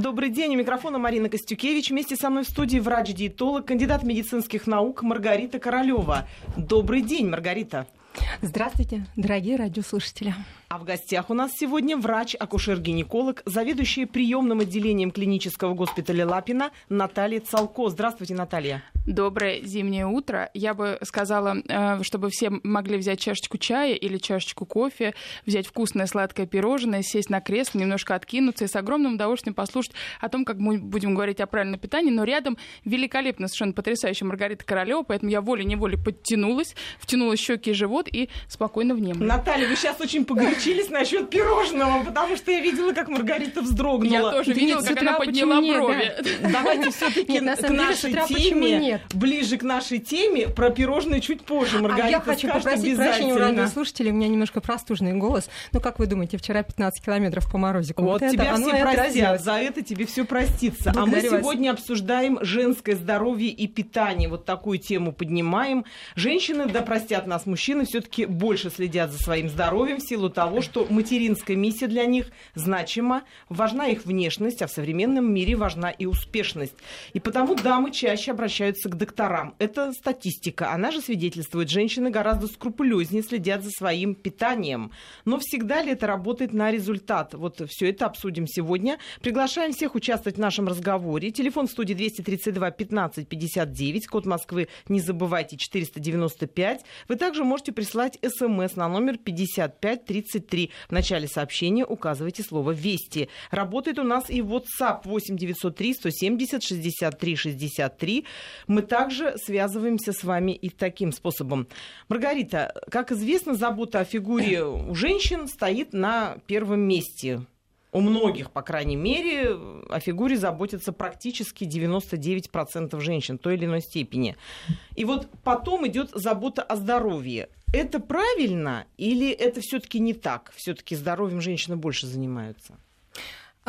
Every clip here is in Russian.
Добрый день. У микрофона Марина Костюкевич. Вместе со мной в студии врач-диетолог, кандидат медицинских наук Маргарита Королева. Добрый день, Маргарита. Здравствуйте, дорогие радиослушатели. А в гостях у нас сегодня врач-акушер-гинеколог, заведующая приемным отделением клинического госпиталя Лапина Наталья Цалко. Здравствуйте, Наталья. Доброе зимнее утро. Я бы сказала, э, чтобы все могли взять чашечку чая или чашечку кофе, взять вкусное сладкое пирожное, сесть на кресло, немножко откинуться и с огромным удовольствием послушать о том, как мы будем говорить о правильном питании. Но рядом великолепно, совершенно потрясающая Маргарита Королева, поэтому я волей-неволей подтянулась, втянула щеки и живот и спокойно внемлю. Наталья, вы сейчас очень погорячились насчет пирожного, потому что я видела, как Маргарита вздрогнула. Я тоже видела, как она подняла брови. Давайте все-таки к нашей теме, ближе к нашей теме, про пирожные чуть позже. Маргарита а я хочу попросить прощения у радиослушателей, у меня немножко простужный голос. Ну, как вы думаете, вчера 15 километров по морозику. Вот, тебя все простят, за это тебе все простится. а мы сегодня обсуждаем женское здоровье и питание. Вот такую тему поднимаем. Женщины, да простят нас мужчины, все-таки больше следят за своим здоровьем в силу того, что материнская миссия для них значима, важна их внешность, а в современном мире важна и успешность. И потому дамы чаще обращаются к докторам. Это статистика. Она же свидетельствует, женщины гораздо скрупулезнее следят за своим питанием. Но всегда ли это работает на результат? Вот все это обсудим сегодня. Приглашаем всех участвовать в нашем разговоре. Телефон в студии 232 15 59, код Москвы не забывайте 495. Вы также можете прислать смс на номер 55 30 33. В начале сообщения указывайте слово «Вести». Работает у нас и WhatsApp 8 903 170 63 63. Мы также связываемся с вами и таким способом. Маргарита, как известно, забота о фигуре у женщин стоит на первом месте у многих, по крайней мере, о фигуре заботятся практически 99% женщин в той или иной степени. И вот потом идет забота о здоровье это правильно или это все-таки не так? Все-таки здоровьем женщины больше занимаются?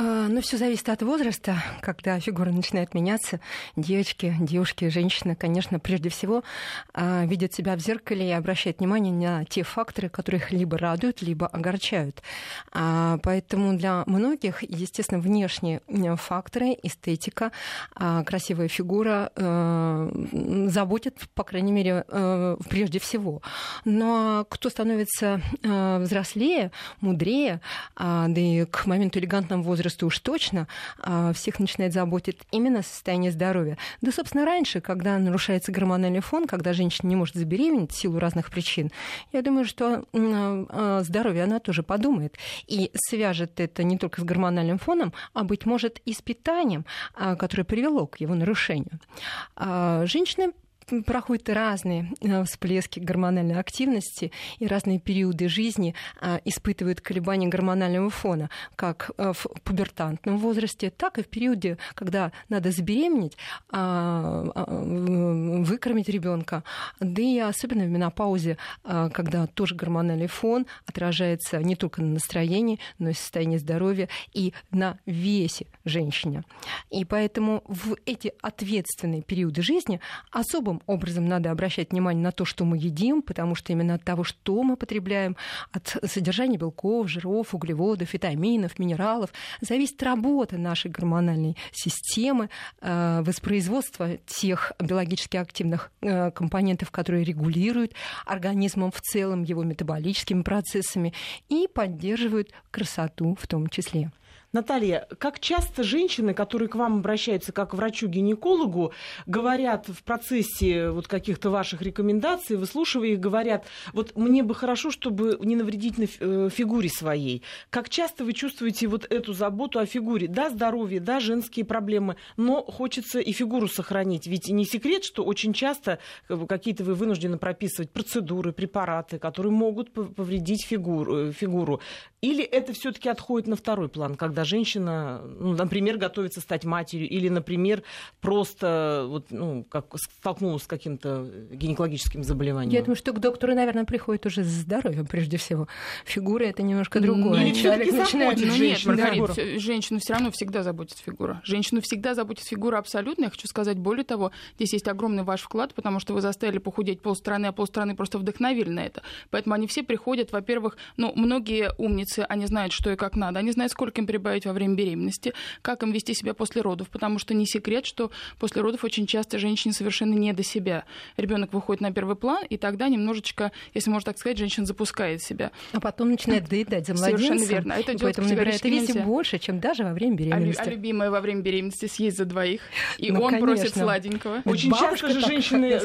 А, ну, все зависит от возраста, когда фигура начинает меняться. Девочки, девушки, женщины, конечно, прежде всего а, видят себя в зеркале и обращают внимание на те факторы, которые их либо радуют, либо огорчают. А, поэтому для многих, естественно, внешние факторы, эстетика, красивая фигура заботят, по крайней мере, прежде всего. Но кто становится взрослее, мудрее, да и к моменту элегантного возраста возраста уж точно а, всех начинает заботить именно состояние здоровья. Да, собственно, раньше, когда нарушается гормональный фон, когда женщина не может забеременеть в силу разных причин, я думаю, что а, здоровье она тоже подумает и свяжет это не только с гормональным фоном, а, быть может, и с питанием, которое привело к его нарушению. Женщины проходят разные э, всплески гормональной активности и разные периоды жизни а, испытывают колебания гормонального фона, как э, в пубертантном возрасте, так и в периоде, когда надо забеременеть, а, а, выкормить ребенка, да и особенно в менопаузе, когда тоже гормональный фон отражается не только на настроении, но и состоянии здоровья и на весе женщины. И поэтому в эти ответственные периоды жизни особым образом надо обращать внимание на то, что мы едим, потому что именно от того, что мы потребляем, от содержания белков, жиров, углеводов, витаминов, минералов, зависит работа нашей гормональной системы, э, воспроизводство тех биологически активных э, компонентов, которые регулируют организмом в целом, его метаболическими процессами и поддерживают красоту в том числе. Наталья, как часто женщины, которые к вам обращаются как к врачу-гинекологу, говорят в процессе вот каких-то ваших рекомендаций, выслушивая их, говорят, вот мне бы хорошо, чтобы не навредить на э, фигуре своей. Как часто вы чувствуете вот эту заботу о фигуре? Да, здоровье, да, женские проблемы, но хочется и фигуру сохранить. Ведь не секрет, что очень часто э, какие-то вы вынуждены прописывать процедуры, препараты, которые могут повредить фигуру. Э, фигуру. Или это все-таки отходит на второй план, когда женщина, ну, например, готовится стать матерью, или, например, просто вот, ну, как, столкнулась с каким-то гинекологическим заболеванием? Я думаю, что к доктору, наверное, приходит уже с здоровьем прежде всего. Фигура это немножко другое. Или Человек начинает... Ну, нет, Маргарита, да. женщину все равно всегда заботит фигура. Женщину всегда заботит фигура абсолютно. Я хочу сказать, более того, здесь есть огромный ваш вклад, потому что вы заставили похудеть полстраны, а полстраны просто вдохновили на это. Поэтому они все приходят, во-первых, ну, многие умницы, они знают, что и как надо. Они знают, сколько им успокоить во время беременности, как им вести себя после родов, потому что не секрет, что после родов очень часто женщине совершенно не до себя. Ребенок выходит на первый план, и тогда немножечко, если можно так сказать, женщина запускает себя. А потом начинает доедать за младенцем. Совершенно верно. Это поэтому набирает весе больше, чем даже во время беременности. А, а любимая во время беременности съесть за двоих, и ну, он конечно. просит сладенького. Очень часто же женщины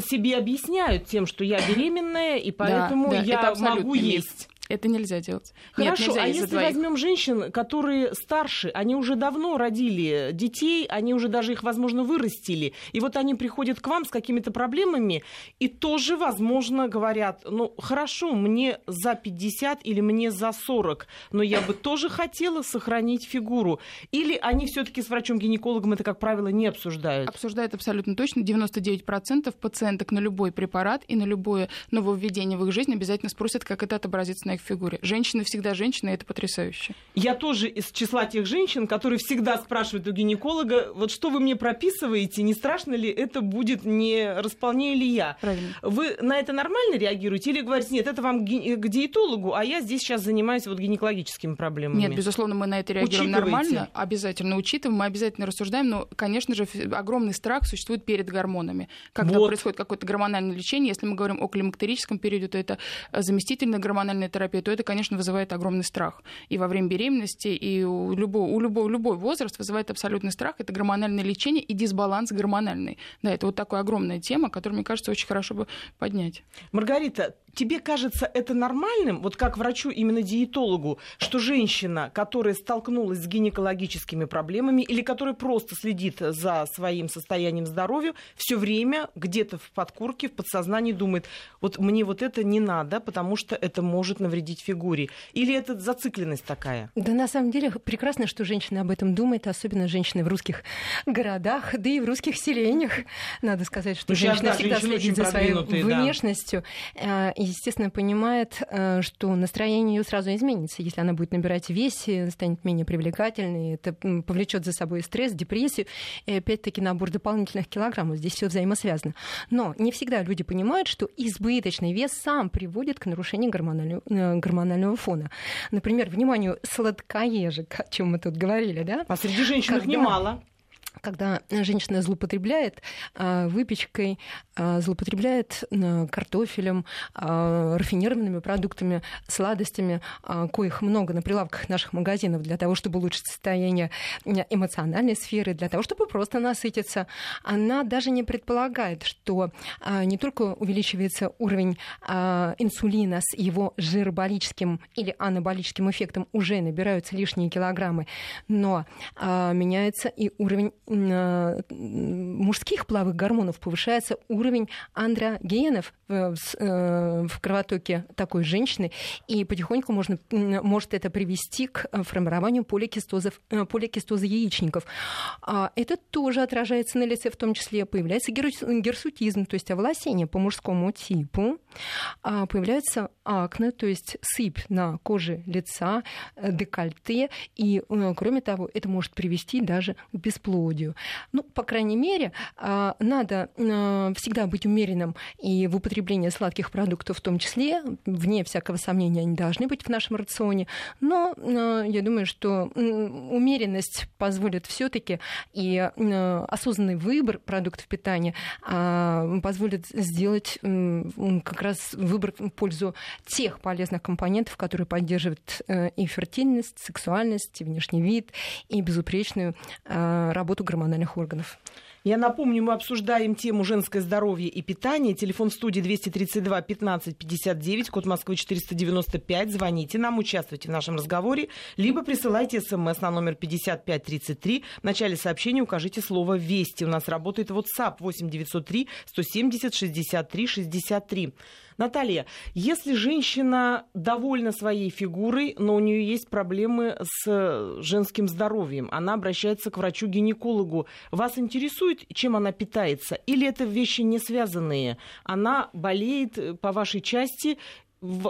себе объясняют тем, что я беременная, и поэтому да, да, я могу есть. Это нельзя делать. Хорошо, Нет, нельзя а если возьмем женщин, которые старше, они уже давно родили детей, они уже даже их, возможно, вырастили, и вот они приходят к вам с какими-то проблемами, и тоже, возможно, говорят, ну, хорошо, мне за 50 или мне за 40, но я бы тоже хотела сохранить фигуру. Или они все таки с врачом-гинекологом это, как правило, не обсуждают? Обсуждают абсолютно точно. 99% пациенток на любой препарат и на любое нововведение в их жизнь обязательно спросят, как это отобразится на их фигуре. Женщина всегда женщина, и это потрясающе. Я тоже из числа тех женщин, которые всегда спрашивают у гинеколога, вот что вы мне прописываете, не страшно ли это будет, не располняю ли я? Правильно. Вы на это нормально реагируете или говорите, нет, это вам к диетологу, а я здесь сейчас занимаюсь вот гинекологическими проблемами? Нет, безусловно, мы на это реагируем нормально, обязательно учитываем, мы обязательно рассуждаем, но, конечно же, огромный страх существует перед гормонами. Когда вот. происходит какое-то гормональное лечение, если мы говорим о климактерическом периоде, то это заместительная гормональная терапия, терапию, то это, конечно, вызывает огромный страх. И во время беременности, и у любого, у любого, любой возраст вызывает абсолютный страх. Это гормональное лечение и дисбаланс гормональный. Да, это вот такая огромная тема, которую, мне кажется, очень хорошо бы поднять. Маргарита, тебе кажется это нормальным, вот как врачу, именно диетологу, что женщина, которая столкнулась с гинекологическими проблемами или которая просто следит за своим состоянием здоровья, все время где-то в подкорке, в подсознании думает, вот мне вот это не надо, потому что это может навредить фигуре. Или это зацикленность такая? Да, на самом деле прекрасно, что женщина об этом думает, особенно женщины в русских городах, да и в русских селениях. Надо сказать, что ну, женщина да, всегда следит за своей внешностью. Да естественно, понимает, э, что настроение ее сразу изменится. Если она будет набирать весе, станет менее привлекательной, это повлечет за собой стресс, депрессию и опять-таки набор дополнительных килограммов. Здесь все взаимосвязано. Но не всегда люди понимают, что избыточный вес сам приводит к нарушению гормонального, э, гормонального фона. Например, вниманию, сладкоежек, о чем мы тут говорили, да? А среди женщин Когда... немало когда женщина злоупотребляет э, выпечкой, э, злоупотребляет картофелем, рафинированными продуктами, сладостями, коих много на прилавках наших магазинов для того, чтобы улучшить состояние эмоциональной сферы, для того, чтобы просто насытиться, она даже не предполагает, что не только увеличивается уровень инсулина с его жироболическим или анаболическим эффектом, уже набираются лишние килограммы, но меняется и уровень мужских половых гормонов повышается уровень андрогенов в, э, кровотоке такой женщины, и потихоньку можно, может это привести к формированию поликистозов, э, поликистоза яичников. А это тоже отражается на лице, в том числе появляется герсутизм, то есть оволосение по мужскому типу, а появляется акне, то есть сыпь на коже лица, декольте, и, кроме того, это может привести даже к бесплодию мелодию. Ну, по крайней мере, а, надо а, всегда быть умеренным и в употреблении сладких продуктов в том числе. Вне всякого сомнения они должны быть в нашем рационе. Но а, я думаю, что умеренность позволит все-таки и осознанный выбор продуктов питания позволит сделать как раз выбор в пользу тех полезных компонентов, которые поддерживают э, и фертильность, сексуальность, и внешний вид, и безупречную работу работу гормональных органов. Я напомню, мы обсуждаем тему женское здоровье и питание. Телефон в студии 232 15 59, код Москвы 495. Звоните нам, участвуйте в нашем разговоре, либо присылайте смс на номер 5533. В начале сообщения укажите слово «Вести». У нас работает WhatsApp 8 903 170 63 63. Наталья, если женщина довольна своей фигурой, но у нее есть проблемы с женским здоровьем, она обращается к врачу-гинекологу, вас интересует, чем она питается? Или это вещи не связанные? Она болеет э, по вашей части,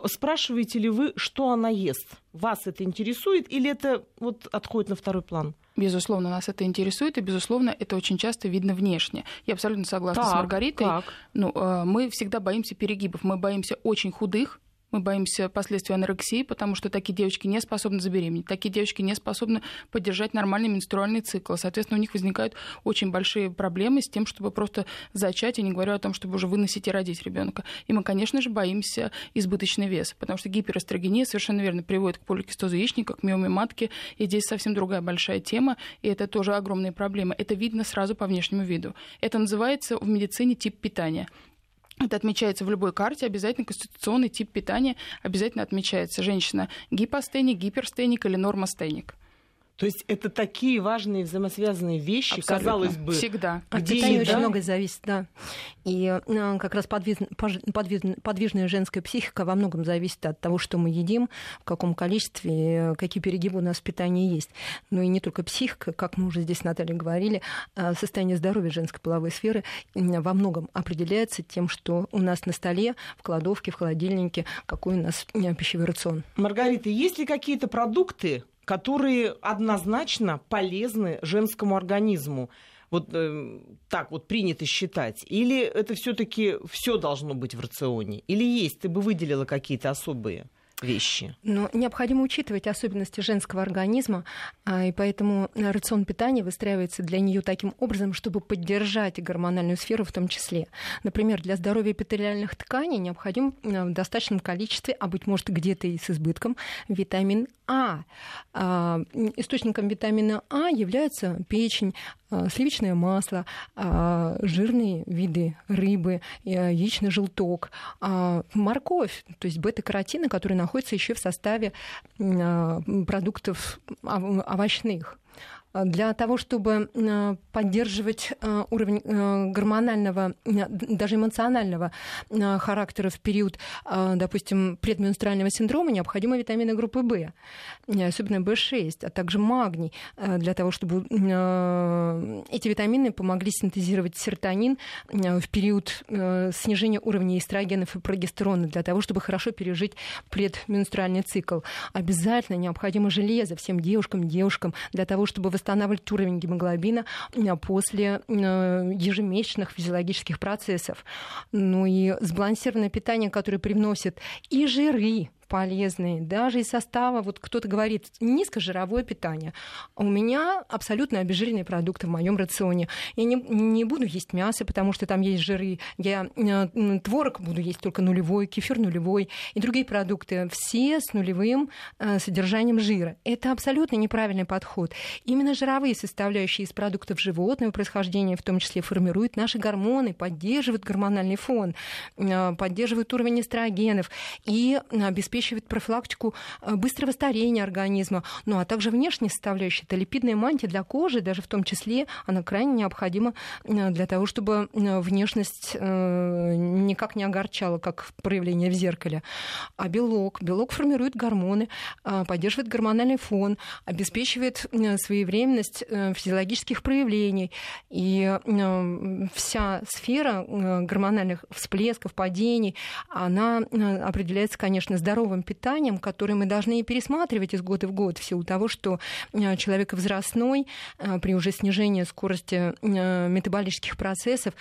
спрашиваете ли вы, что она ест? Вас это интересует или это вот отходит на второй план? Безусловно, нас это интересует, и, безусловно, это очень часто видно внешне. Я абсолютно согласна так, с Маргаритой. Как? Ну, э, мы всегда боимся перегибов. Мы боимся очень худых, мы боимся последствий анорексии, потому что такие девочки не способны забеременеть, такие девочки не способны поддержать нормальный менструальный цикл. Соответственно, у них возникают очень большие проблемы с тем, чтобы просто зачать, и не говоря о том, чтобы уже выносить и родить ребенка. И мы, конечно же, боимся избыточный вес, потому что гиперэстрогения совершенно верно приводит к поликистозу яичника, к миоме матки, и здесь совсем другая большая тема, и это тоже огромные проблемы. Это видно сразу по внешнему виду. Это называется в медицине тип питания. Это отмечается в любой карте, обязательно конституционный тип питания обязательно отмечается. Женщина гипостеник, гиперстеник или нормостеник. То есть это такие важные взаимосвязанные вещи, Абсолютно. казалось бы. Всегда. От где питания еда? очень многое зависит, да. И э, как раз подвиж, подвиж, подвижная женская психика во многом зависит от того, что мы едим, в каком количестве, какие перегибы у нас в питании есть. Ну и не только психика, как мы уже здесь с Натальей говорили, а состояние здоровья женской половой сферы во многом определяется тем, что у нас на столе, в кладовке, в холодильнике, какой у нас э, пищевой рацион. Маргарита, есть ли какие-то продукты, которые однозначно полезны женскому организму. Вот э, так вот принято считать. Или это все-таки все должно быть в рационе? Или есть? Ты бы выделила какие-то особые? Вещи. Но необходимо учитывать особенности женского организма, а, и поэтому рацион питания выстраивается для нее таким образом, чтобы поддержать гормональную сферу в том числе. Например, для здоровья эпителиальных тканей необходим а, в достаточном количестве, а быть может где-то и с избытком, витамин А. а источником витамина А является печень, сливочное масло, жирные виды рыбы, яичный желток, морковь, то есть бета-каротины, которые находятся еще в составе а, продуктов овощных для того, чтобы э, поддерживать э, уровень э, гормонального, даже эмоционального характера в период, допустим, предменструального синдрома, необходимы витамины группы В, особенно В6, а также магний, для того, чтобы эти витамины помогли синтезировать серотонин в период снижения уровня эстрогенов и прогестерона, для того, чтобы хорошо пережить предменструальный цикл. Обязательно необходимо железо всем девушкам, девушкам, для того, чтобы восстанавливать уровень гемоглобина э, после э, ежемесячных физиологических процессов. Ну и сбалансированное питание, которое привносит и жиры, полезные, даже из состава, вот кто-то говорит, низкожировое питание. У меня абсолютно обезжиренные продукты в моем рационе. Я не, не буду есть мясо, потому что там есть жиры. Я э, творог буду есть только нулевой, кефир нулевой и другие продукты. Все с нулевым э, содержанием жира. Это абсолютно неправильный подход. Именно жировые составляющие из продуктов животного происхождения в том числе формируют наши гормоны, поддерживают гормональный фон, э, поддерживают уровень эстрогенов и обеспечивают обеспечивает профилактику э, быстрого старения организма, ну а также внешние составляющие. Это липидная мантия для кожи, даже в том числе, она крайне необходима э, для того, чтобы э, внешность никак не огорчала, как проявление в зеркале. А белок, белок формирует гормоны, поддерживает гормональный фон, обеспечивает своевременность физиологических проявлений. И вся сфера гормональных всплесков, падений, она определяется, конечно, здоровым здоровым питанием, которое мы должны пересматривать из года в год в силу того, что э, человек возрастной э, при уже снижении скорости э, метаболических процессов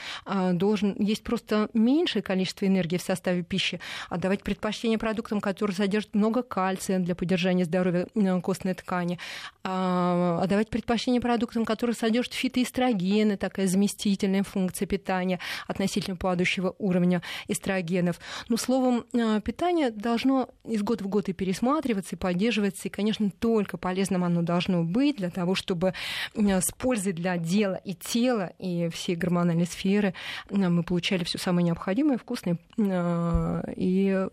должен есть просто меньшее количество энергии в составе пищи, отдавать предпочтение продуктам, которые содержат много кальция для поддержания здоровья костной ткани, отдавать предпочтение продуктам, которые содержат фитоэстрогены, такая заместительная функция питания относительно падающего уровня эстрогенов. Ну, словом, питание должно из года в год и пересматриваться, и поддерживаться. И, конечно, только полезным оно должно быть для того, чтобы с пользой для дела и тела, и всей гормональной сферы мы получали все самое необходимое, вкусное и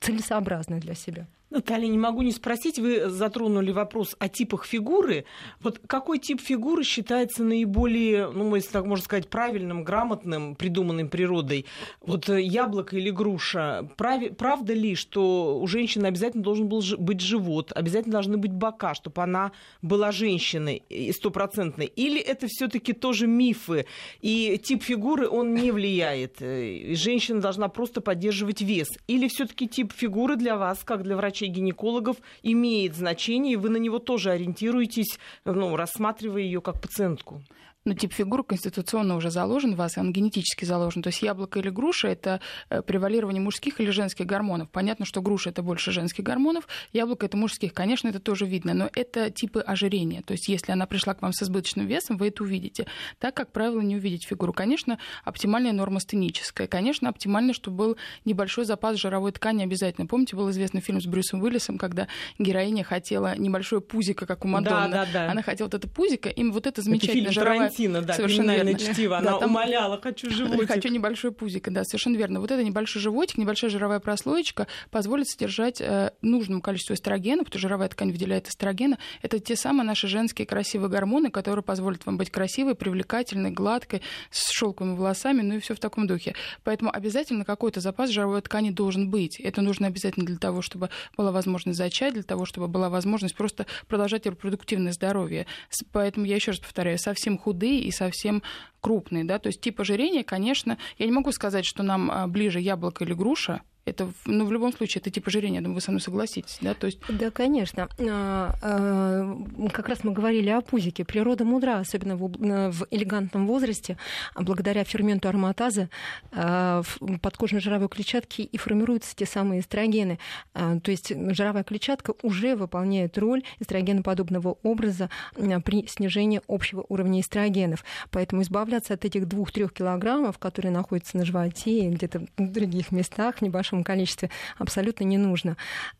целесообразное для себя. Наталья, не могу не спросить, вы затронули вопрос о типах фигуры. Вот какой тип фигуры считается наиболее, ну, если так можно сказать, правильным, грамотным, придуманным природой? Вот э, яблоко или груша. Прав... Правда ли, что у женщины обязательно должен был быть живот, обязательно должны быть бока, чтобы она была женщиной стопроцентной? Или это все таки тоже мифы, и тип фигуры, он не влияет? Э, женщина должна просто поддерживать вес? Или все таки тип фигуры для вас, как для врачей, врачей-гинекологов имеет значение, и вы на него тоже ориентируетесь, ну, рассматривая ее как пациентку. Ну, тип фигуры конституционно уже заложен в вас, он генетически заложен. То есть яблоко или груша – это э, превалирование мужских или женских гормонов. Понятно, что груша – это больше женских гормонов, яблоко – это мужских. Конечно, это тоже видно, но это типы ожирения. То есть если она пришла к вам с избыточным весом, вы это увидите. Так, как правило, не увидеть фигуру. Конечно, оптимальная норма стеническая. Конечно, оптимально, чтобы был небольшой запас жировой ткани обязательно. Помните, был известный фильм с Брюсом Уиллисом, когда героиня хотела небольшое пузико, как у Мадонны. Да, да, да. Она хотела вот это пузико, им вот это замечательное жировая Тарантино, да, совершенно верно. чтиво. Она да, там... умоляла, хочу животик. Хочу небольшой пузик, да, совершенно верно. Вот это небольшой животик, небольшая жировая прослоечка позволит содержать э, нужному количеству эстрогена, потому что жировая ткань выделяет эстрогена. Это те самые наши женские красивые гормоны, которые позволят вам быть красивой, привлекательной, гладкой, с шелковыми волосами, ну и все в таком духе. Поэтому обязательно какой-то запас жировой ткани должен быть. Это нужно обязательно для того, чтобы была возможность зачать, для того, чтобы была возможность просто продолжать репродуктивное здоровье. Поэтому я еще раз повторяю, совсем худые и совсем крупный, да, то есть тип ожирения, конечно, я не могу сказать, что нам а, ближе яблоко или груша, это, ну, в любом случае, это тип ожирения, думаю, вы со мной согласитесь, да? То есть... Да, конечно. А, а, как раз мы говорили о пузике. Природа мудра, особенно в элегантном возрасте, благодаря ферменту ароматаза в подкожной жировой клетчатке и формируются те самые эстрогены. То есть жировая клетчатка уже выполняет роль эстрогеноподобного образа при снижении общего уровня эстрогенов. Поэтому избавляться от этих двух-трех килограммов, которые находятся на животе и где-то в других местах, в небольшом большом количестве абсолютно не нужно.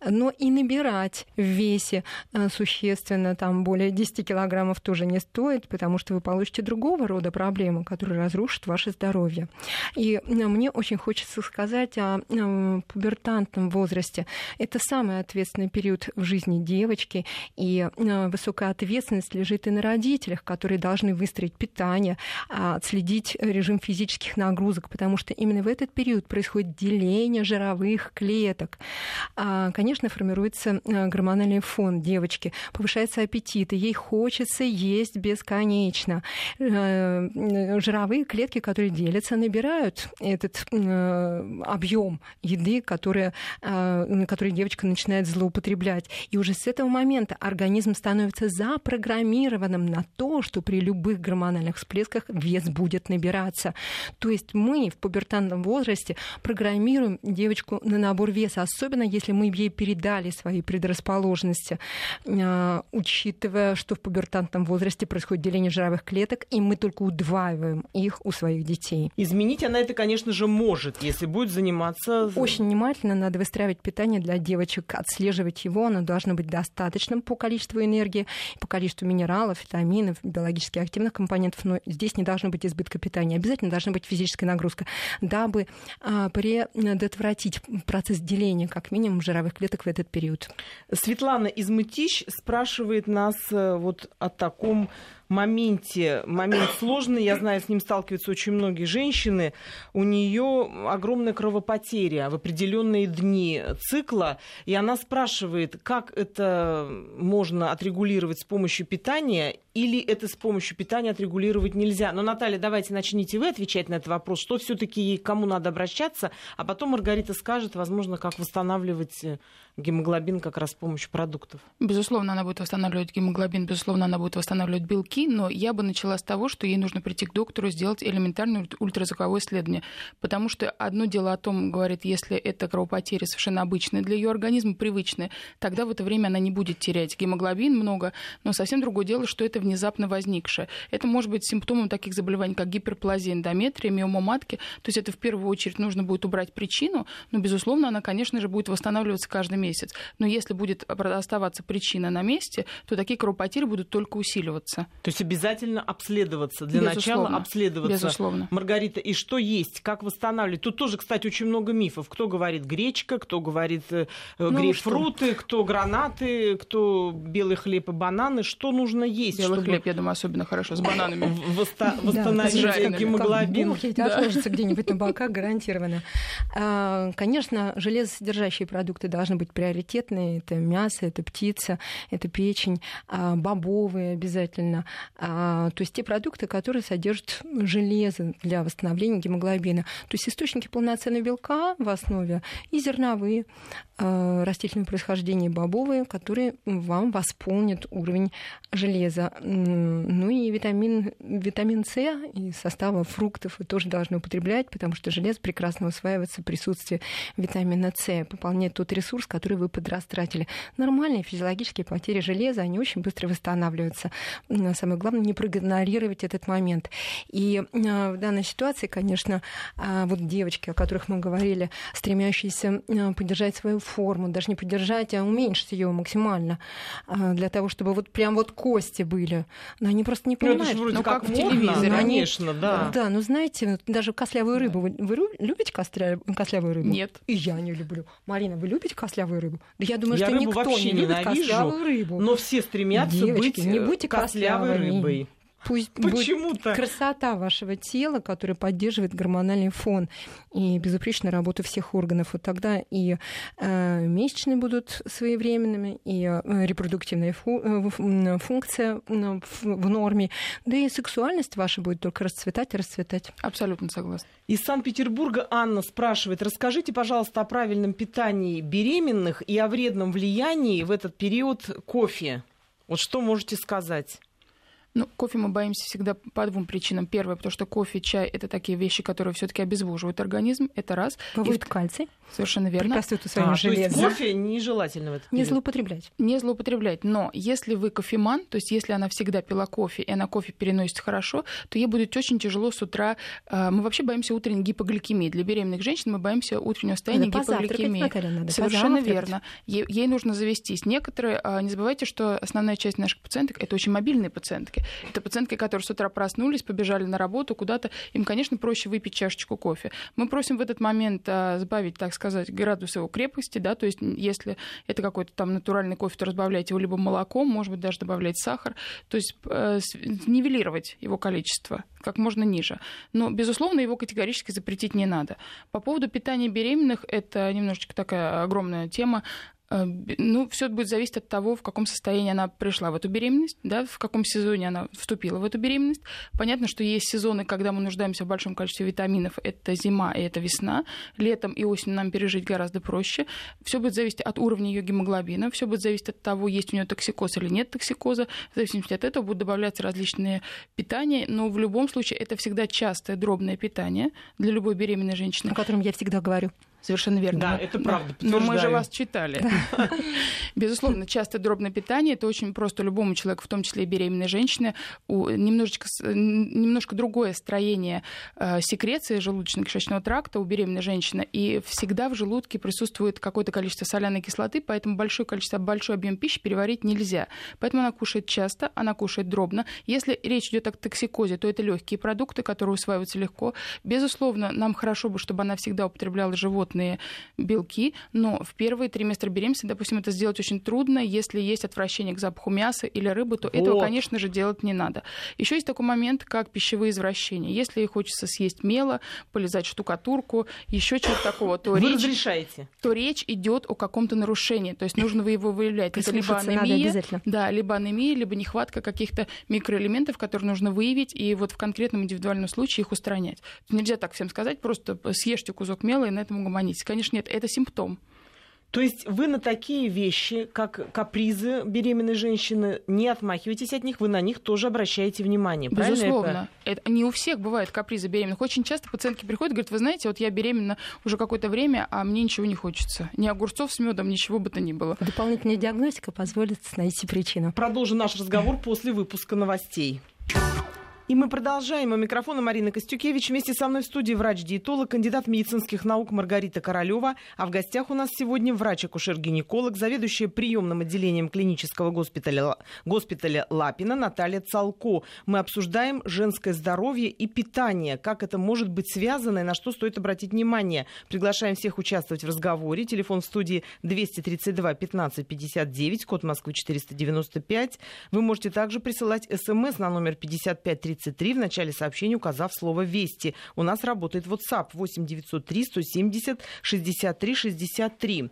Но и набирать в весе э, существенно, там более 10 килограммов тоже не стоит, потому что вы получите другого рода проблемы, которые разрушат ваше здоровье. И э, мне очень хочется сказать о э, пубертантном возрасте. Это самый ответственный период в жизни девочки, и высокая ответственность лежит и на родителях, которые должны выстроить питание, а, отследить режим физических нагрузок, потому что именно в этот период происходит деление жира жировых клеток. А, конечно, формируется э, гормональный фон девочки, повышается аппетит, и ей хочется есть бесконечно. Э, жировые клетки, которые делятся, набирают этот э, объем еды, который, который девочка начинает злоупотреблять. И уже с этого момента организм становится запрограммированным на то, что при любых гормональных всплесках вес будет набираться. То есть мы в пубертантном возрасте программируем девочку девочку на набор веса, особенно если мы ей передали свои предрасположенности, а, учитывая, что в пубертантном возрасте происходит деление жировых клеток, и мы только удваиваем их у своих детей. Изменить она это, конечно же, может, если будет заниматься... Очень внимательно надо выстраивать питание для девочек, отслеживать его, оно должно быть достаточным по количеству энергии, по количеству минералов, витаминов, биологически активных компонентов, но здесь не должно быть избытка питания. Обязательно должна быть физическая нагрузка, дабы а, предотвратить сократить процесс деления, как минимум, жировых клеток в этот период. Светлана из Мытищ спрашивает нас э, вот о таком моменте, момент сложный, я знаю, с ним сталкиваются очень многие женщины, у нее огромная кровопотеря в определенные дни цикла, и она спрашивает, как это можно отрегулировать с помощью питания, или это с помощью питания отрегулировать нельзя. Но, Наталья, давайте начните вы отвечать на этот вопрос, что все-таки кому надо обращаться, а потом Маргарита скажет, возможно, как восстанавливать э, гемоглобин как раз с помощью продуктов. Безусловно, она будет восстанавливать гемоглобин, безусловно, она будет восстанавливать белки, но я бы начала с того, что ей нужно прийти к доктору, сделать элементарное ультразвуковое исследование. Потому что одно дело о том, говорит, если это кровопотеря совершенно обычная для ее организма, привычная, тогда в это время она не будет терять гемоглобин много, но совсем другое дело, что это внезапно возникшее. Это может быть симптомом таких заболеваний, как гиперплазия эндометрия, миома матки. То есть это в первую очередь нужно будет убрать причину, но, безусловно, она, конечно же, будет восстанавливаться каждый месяц. Но если будет оставаться причина на месте, то такие кровопотери будут только усиливаться. То есть обязательно обследоваться. Для Безусловно. начала обследоваться. Безусловно. Маргарита, и что есть? Как восстанавливать? Тут тоже, кстати, очень много мифов. Кто говорит гречка, кто говорит э, ну, грейпфруты, что? кто гранаты, кто белый хлеб и бананы. Что нужно есть? Белый белый чтобы... хлеб, я думаю, особенно хорошо, с бананами. Восстановить гемоглобин. Да, отложится где-нибудь на боках, гарантированно. А, конечно, железосодержащие продукты должны быть приоритетные. Это мясо, это птица, это печень, а, бобовые обязательно. А, то есть те продукты, которые содержат железо для восстановления гемоглобина. То есть источники полноценного белка в основе и зерновые, растительного происхождения бобовые, которые вам восполнят уровень железа. Ну и витамин, витамин С из состава фруктов вы тоже должны употреблять, потому что железо прекрасно усваивается в присутствии витамина С, пополняет тот ресурс, который вы подрастратили. Нормальные физиологические потери железа, они очень быстро восстанавливаются. Самое главное, не проигнорировать этот момент. И а, в данной ситуации, конечно, а, вот девочки, о которых мы говорили, стремящиеся а, поддержать свою форму, даже не поддержать, а уменьшить ее максимально, для того, чтобы вот прям вот кости были. Но они просто не понимают. Ну, это же вроде ну, как, как в телевизоре. Конечно, они... да. Да, ну знаете, даже костлявую рыбу. Вы, вы любите костря... костлявую рыбу? Нет. И я не люблю. Марина, вы любите костлявую рыбу? Да я думаю, я что никто не любит ненавижу, костлявую рыбу. Но все стремятся Девочки, быть не будьте костлявой рыбой. Пусть будет красота вашего тела, которая поддерживает гормональный фон и безупречную работу всех органов. Вот тогда и э, месячные будут своевременными, и э, репродуктивная фу- э, функция в, в норме, да и сексуальность ваша будет только расцветать и расцветать. Абсолютно согласна. Из Санкт-Петербурга Анна спрашивает, расскажите, пожалуйста, о правильном питании беременных и о вредном влиянии в этот период кофе. Вот что можете сказать? Ну, кофе мы боимся всегда по двум причинам. Первое, потому что кофе, чай — это такие вещи, которые все таки обезвоживают организм. Это раз. Выводит и... кальций. Совершенно верно. Препятствует усвоению а, железа. кофе нежелательно в этом Не злоупотреблять. Не злоупотреблять. Но если вы кофеман, то есть если она всегда пила кофе, и она кофе переносит хорошо, то ей будет очень тяжело с утра. А, мы вообще боимся утренней гипогликемии. Для беременных женщин мы боимся утреннего состояния надо гипогликемии. Надо Совершенно верно. Ей, ей нужно завестись. Некоторые, а, не забывайте, что основная часть наших пациенток — это очень мобильные пациентки. Это пациентки, которые с утра проснулись, побежали на работу куда-то, им, конечно, проще выпить чашечку кофе. Мы просим в этот момент а, сбавить, так сказать, градус его крепости, да, то есть если это какой-то там натуральный кофе, то разбавлять его либо молоком, может быть, даже добавлять сахар, то есть э, нивелировать его количество как можно ниже. Но, безусловно, его категорически запретить не надо. По поводу питания беременных, это немножечко такая огромная тема. Э, ну, все будет зависеть от того, в каком состоянии она пришла в эту беременность, да, в каком сезоне она вступила в эту беременность. Понятно, что есть сезоны, когда мы нуждаемся в большом количестве витаминов. Это зима и это весна. Летом и осенью нам пережить гораздо проще. Все будет зависеть от уровня ее гемоглобина, все будет зависеть от того, есть у нее токсикоз или нет токсикоза. В зависимости от этого будут добавляться различные питания. Но в любом случае это всегда частое дробное питание для любой беременной женщины. О котором я всегда говорю. Совершенно верно. Да, это правда. Но мы же вас читали. Безусловно, частое дробное питание это очень просто любому человеку, в том числе и беременной женщине, немножечко, немножко другое строение э, секреции желудочно-кишечного тракта у беременной женщины, и всегда в желудке присутствует какое-то количество соляной кислоты, поэтому большое количество, большой объем пищи переварить нельзя. Поэтому она кушает часто, она кушает дробно. Если речь идет о токсикозе, то это легкие продукты, которые усваиваются легко. Безусловно, нам хорошо бы, чтобы она всегда употребляла животные животные белки, но в первые триместры беременности, допустим, это сделать очень трудно. Если есть отвращение к запаху мяса или рыбы, то вот. этого, конечно же, делать не надо. Еще есть такой момент, как пищевые извращения. Если хочется съесть мело, полезать штукатурку, еще чего-то такого, то Вы речь, разрешаете? то речь идет о каком-то нарушении. То есть нужно его выявлять. Это либо анемия, да, либо анемия, либо нехватка каких-то микроэлементов, которые нужно выявить, и вот в конкретном индивидуальном случае их устранять. Нельзя так всем сказать, просто съешьте кусок мела и на этом угомонитесь границ. Конечно, нет, это симптом. То есть вы на такие вещи, как капризы беременной женщины, не отмахиваетесь от них, вы на них тоже обращаете внимание. Безусловно. Это? это не у всех бывает капризы беременных. Очень часто пациентки приходят и говорят, вы знаете, вот я беременна уже какое-то время, а мне ничего не хочется. Ни огурцов с медом, ничего бы то ни было. Дополнительная диагностика позволит найти причину. Продолжим наш разговор после выпуска новостей. И мы продолжаем. У микрофона Марина Костюкевич. Вместе со мной в студии врач-диетолог, кандидат медицинских наук Маргарита Королева. А в гостях у нас сегодня врач-акушер-гинеколог, заведующая приемным отделением клинического госпиталя, госпиталя Лапина Наталья Цалко. Мы обсуждаем женское здоровье и питание. Как это может быть связано и на что стоит обратить внимание. Приглашаем всех участвовать в разговоре. Телефон в студии 232 15 59, код Москвы 495. Вы можете также присылать смс на номер 55 33 в начале сообщения указав слово «Вести». У нас работает WhatsApp 8 903 170 63 63.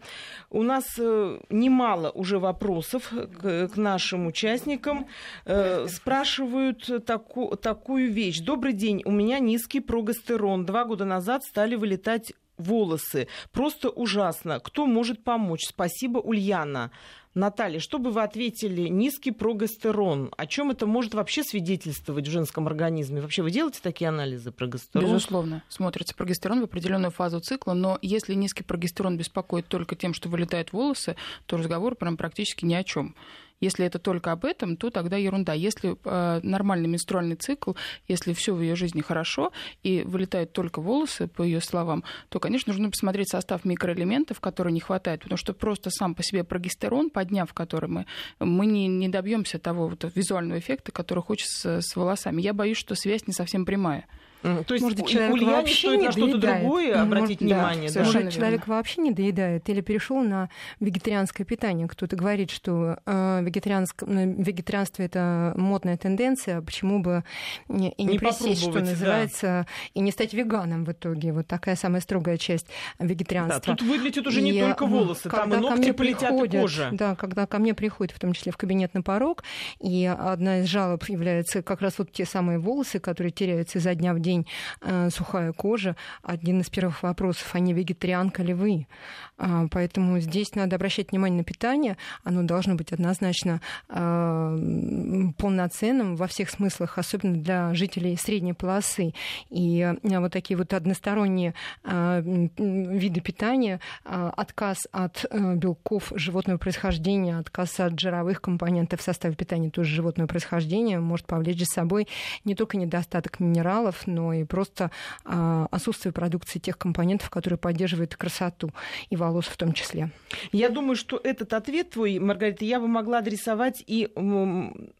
У нас э, немало уже вопросов к, нашим участникам. Э, спрашивают таку, такую вещь. Добрый день, у меня низкий прогестерон. Два года назад стали вылетать волосы. Просто ужасно. Кто может помочь? Спасибо, Ульяна. Наталья, что бы вы ответили? Низкий прогестерон. О чем это может вообще свидетельствовать в женском организме? Вообще вы делаете такие анализы прогестерона? Безусловно. Смотрится прогестерон в определенную фазу цикла, но если низкий прогестерон беспокоит только тем, что вылетают волосы, то разговор прям практически ни о чем. Если это только об этом, то тогда ерунда. Если э, нормальный менструальный цикл, если все в ее жизни хорошо и вылетают только волосы, по ее словам, то, конечно, нужно посмотреть состав микроэлементов, которые не хватает, потому что просто сам по себе прогестерон, подняв который мы, мы не, не добьемся того вот, визуального эффекта, который хочется с, волосами. Я боюсь, что связь не совсем прямая. То есть Может, человек Ульяне вообще стоит не на что-то другое обратить Может, внимание. Да, совершенно Может, человек вообще не доедает или перешел на вегетарианское питание. Кто-то говорит, что э, вегетарианск... вегетарианство это модная тенденция, почему бы не, и не, не присесть, что называется, да. и не стать веганом в итоге. Вот такая самая строгая часть вегетарианства. Да, тут выглядит уже и, не только волосы, там и ногти полетят, приходят, и кожа. Да, когда ко мне приходят, в том числе в кабинет на порог, и одна из жалоб является как раз вот те самые волосы, которые теряются изо дня в день день э, сухая кожа, один из первых вопросов, а не вегетарианка ли вы? А, поэтому здесь надо обращать внимание на питание. Оно должно быть однозначно э, полноценным во всех смыслах, особенно для жителей средней полосы. И э, вот такие вот односторонние виды питания, отказ от белков животного происхождения, отказ от жировых компонентов в составе питания тоже животного происхождения может повлечь за собой не только недостаток минералов, но и просто а, отсутствие продукции тех компонентов, которые поддерживают красоту и волос в том числе. Я думаю, что этот ответ твой, Маргарита, я бы могла адресовать и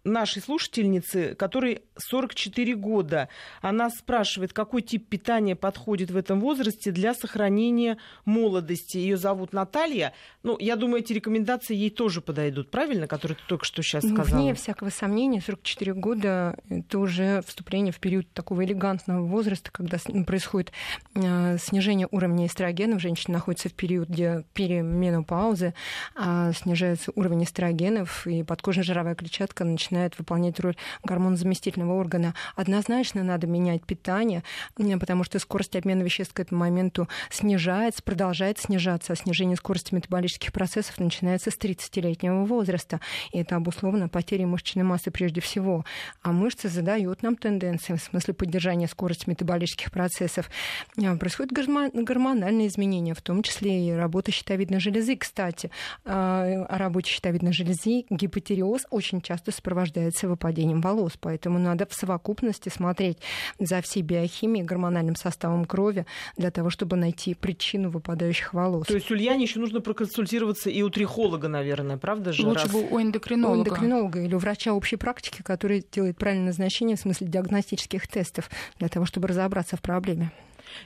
нашей слушательнице, которой 44 года. Она спрашивает, какой тип питания подходит в этом возрасте для сохранения молодости. Ее зовут Наталья. Ну, я думаю, эти рекомендации ей тоже подойдут, правильно, которые ты только что сейчас сказала? Вне всякого сомнения, 44 года – это уже вступление в период такого элегантного возраста, когда происходит э, снижение уровня эстрогенов, женщина находится в период где переменопаузы, а снижается уровень эстрогенов, и подкожно-жировая клетчатка начинает выполнять роль гормонозаместительного органа. Однозначно надо менять питание, потому что скорость обмена веществ к этому моменту снижается, продолжает снижаться, а снижение скорости метаболических процессов начинается с 30-летнего возраста. И это обусловлено потерей мышечной массы прежде всего. А мышцы задают нам тенденции в смысле поддержания скорости метаболических процессов, э, происходят гормональные изменения, в том числе и работа щитовидной железы. Кстати, э, о работе щитовидной железы гипотереоз очень часто сопровождается выпадением волос, поэтому надо в совокупности смотреть за всей биохимией, гормональным составом крови для того, чтобы найти причину выпадающих волос. То есть Ульяне еще нужно проконсультироваться и у трихолога, наверное, правда же? Лучше раз... бы у эндокринолога. У эндокринолога или у врача общей практики, который делает правильное назначение в смысле диагностических тестов для того, чтобы разобраться в проблеме.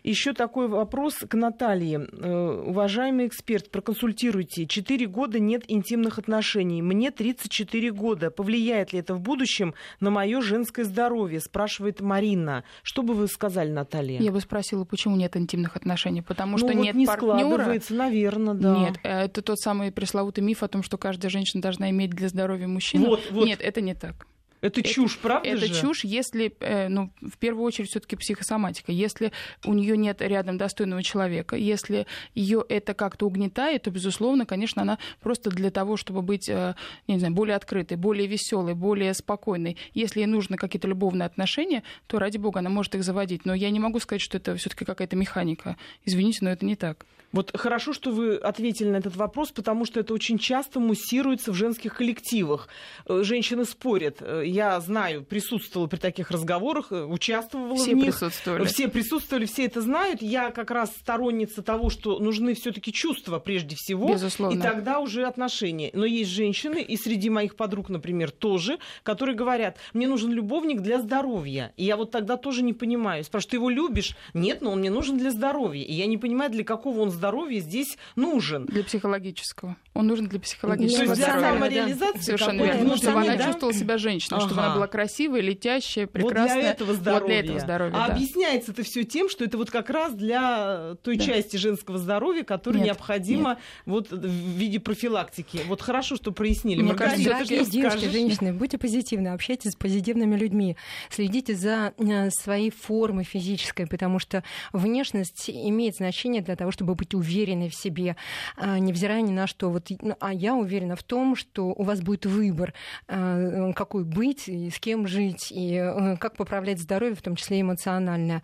Еще такой вопрос к Наталье. Э, уважаемый эксперт, проконсультируйте. Четыре года нет интимных отношений. Мне 34 года. Повлияет ли это в будущем на мое женское здоровье? Спрашивает Марина. Что бы вы сказали, Наталья? Я бы спросила, почему нет интимных отношений? Потому что ну, нет вот не партнера. складывается, наверное, да. Нет, это тот самый пресловутый миф о том, что каждая женщина должна иметь для здоровья мужчину. Вот, вот. Нет, это не так. Это чушь, правда это же? Это чушь, если, э, ну, в первую очередь, все-таки психосоматика. Если у нее нет рядом достойного человека, если ее это как-то угнетает, то, безусловно, конечно, она просто для того, чтобы быть, э, не знаю, более открытой, более веселой, более спокойной. Если ей нужны какие-то любовные отношения, то, ради бога, она может их заводить. Но я не могу сказать, что это все-таки какая-то механика. Извините, но это не так. Вот хорошо, что вы ответили на этот вопрос, потому что это очень часто муссируется в женских коллективах. Э, женщины спорят. Э, я знаю, присутствовала при таких разговорах, э, участвовала все в них. присутствовали. Все присутствовали, все это знают. Я как раз сторонница того, что нужны все-таки чувства прежде всего. Безусловно. И тогда уже отношения. Но есть женщины, и среди моих подруг, например, тоже, которые говорят, мне нужен любовник для здоровья. И я вот тогда тоже не понимаю. Спрашиваю, ты его любишь? Нет, но он мне нужен для здоровья. И я не понимаю, для какого он здоровья здоровья здесь нужен. Для психологического. Он нужен для психологического То есть здоровья. для самореализации Совершенно верно. Ну, чтобы она чувствовала себя женщиной, ага. чтобы она была красивая, летящая, прекрасная. Вот для этого здоровья. Вот для этого здоровья а да. объясняется это все тем, что это вот как раз для той да. части женского здоровья, которая нет, необходима нет. вот в виде профилактики. Вот хорошо, что прояснили. Мне кажется, дорогие девушки, женщины, будьте позитивны, общайтесь с позитивными людьми, следите за э, своей формой физической, потому что внешность имеет значение для того, чтобы быть уверенной в себе, а, невзирая ни на что. Вот, ну, а я уверена в том, что у вас будет выбор, а, какой быть, и с кем жить, и э, как поправлять здоровье, в том числе эмоциональное.